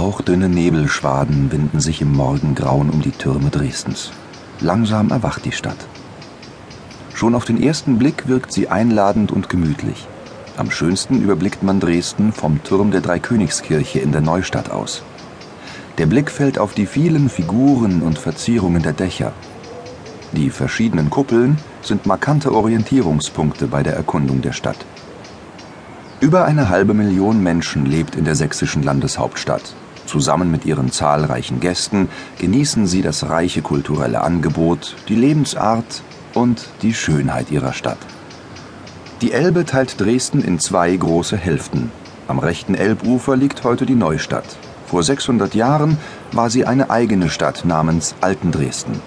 Hauchdünne Nebelschwaden winden sich im Morgengrauen um die Türme Dresdens. Langsam erwacht die Stadt. Schon auf den ersten Blick wirkt sie einladend und gemütlich. Am schönsten überblickt man Dresden vom Turm der Dreikönigskirche in der Neustadt aus. Der Blick fällt auf die vielen Figuren und Verzierungen der Dächer. Die verschiedenen Kuppeln sind markante Orientierungspunkte bei der Erkundung der Stadt. Über eine halbe Million Menschen lebt in der sächsischen Landeshauptstadt. Zusammen mit ihren zahlreichen Gästen genießen sie das reiche kulturelle Angebot, die Lebensart und die Schönheit ihrer Stadt. Die Elbe teilt Dresden in zwei große Hälften. Am rechten Elbufer liegt heute die Neustadt. Vor 600 Jahren war sie eine eigene Stadt namens Altendresden.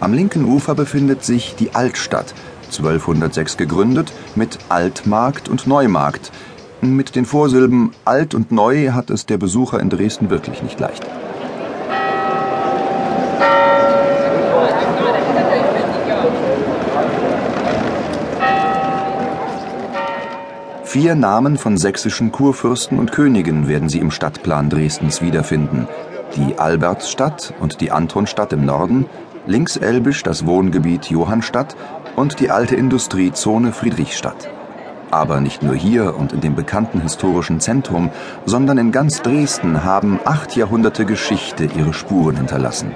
Am linken Ufer befindet sich die Altstadt, 1206 gegründet, mit Altmarkt und Neumarkt. Mit den Vorsilben Alt und Neu hat es der Besucher in Dresden wirklich nicht leicht. Vier Namen von sächsischen Kurfürsten und Königen werden Sie im Stadtplan Dresdens wiederfinden. Die Albertsstadt und die Antonstadt im Norden, linkselbisch das Wohngebiet Johannstadt und die alte Industriezone Friedrichstadt. Aber nicht nur hier und in dem bekannten historischen Zentrum, sondern in ganz Dresden haben acht Jahrhunderte Geschichte ihre Spuren hinterlassen.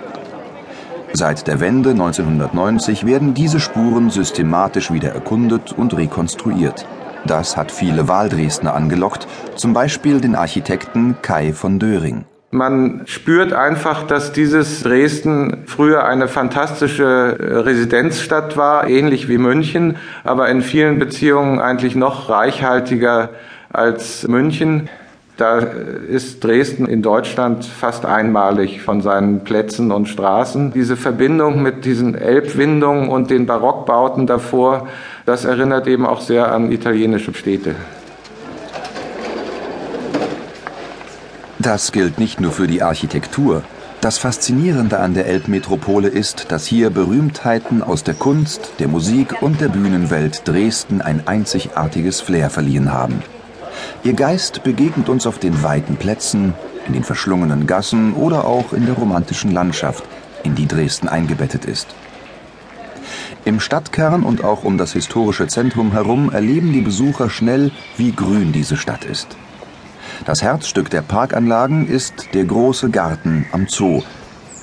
Seit der Wende 1990 werden diese Spuren systematisch wieder erkundet und rekonstruiert. Das hat viele Wahldresdner angelockt, zum Beispiel den Architekten Kai von Döring. Man spürt einfach, dass dieses Dresden früher eine fantastische äh, Residenzstadt war, ähnlich wie München, aber in vielen Beziehungen eigentlich noch reichhaltiger als München. Da ist Dresden in Deutschland fast einmalig von seinen Plätzen und Straßen. Diese Verbindung mit diesen Elbwindungen und den Barockbauten davor, das erinnert eben auch sehr an italienische Städte. Das gilt nicht nur für die Architektur. Das Faszinierende an der Elbmetropole ist, dass hier Berühmtheiten aus der Kunst, der Musik und der Bühnenwelt Dresden ein einzigartiges Flair verliehen haben. Ihr Geist begegnet uns auf den weiten Plätzen, in den verschlungenen Gassen oder auch in der romantischen Landschaft, in die Dresden eingebettet ist. Im Stadtkern und auch um das historische Zentrum herum erleben die Besucher schnell, wie grün diese Stadt ist. Das Herzstück der Parkanlagen ist der große Garten am Zoo.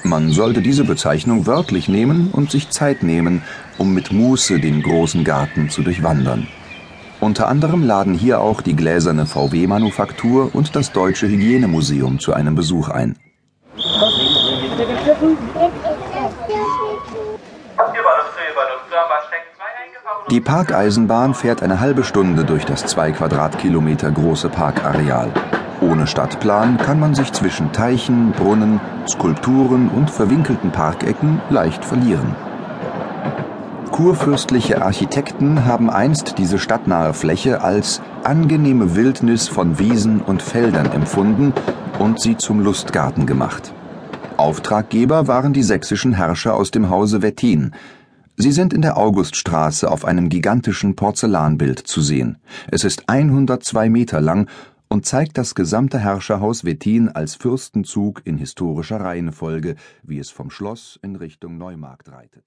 Man sollte diese Bezeichnung wörtlich nehmen und sich Zeit nehmen, um mit Muße den großen Garten zu durchwandern. Unter anderem laden hier auch die gläserne VW-Manufaktur und das Deutsche Hygienemuseum zu einem Besuch ein. Die Parkeisenbahn fährt eine halbe Stunde durch das zwei Quadratkilometer große Parkareal. Ohne Stadtplan kann man sich zwischen Teichen, Brunnen, Skulpturen und verwinkelten Parkecken leicht verlieren. Kurfürstliche Architekten haben einst diese stadtnahe Fläche als angenehme Wildnis von Wiesen und Feldern empfunden und sie zum Lustgarten gemacht. Auftraggeber waren die sächsischen Herrscher aus dem Hause Wettin, Sie sind in der Auguststraße auf einem gigantischen Porzellanbild zu sehen. Es ist 102 Meter lang und zeigt das gesamte Herrscherhaus Wettin als Fürstenzug in historischer Reihenfolge, wie es vom Schloss in Richtung Neumarkt reitet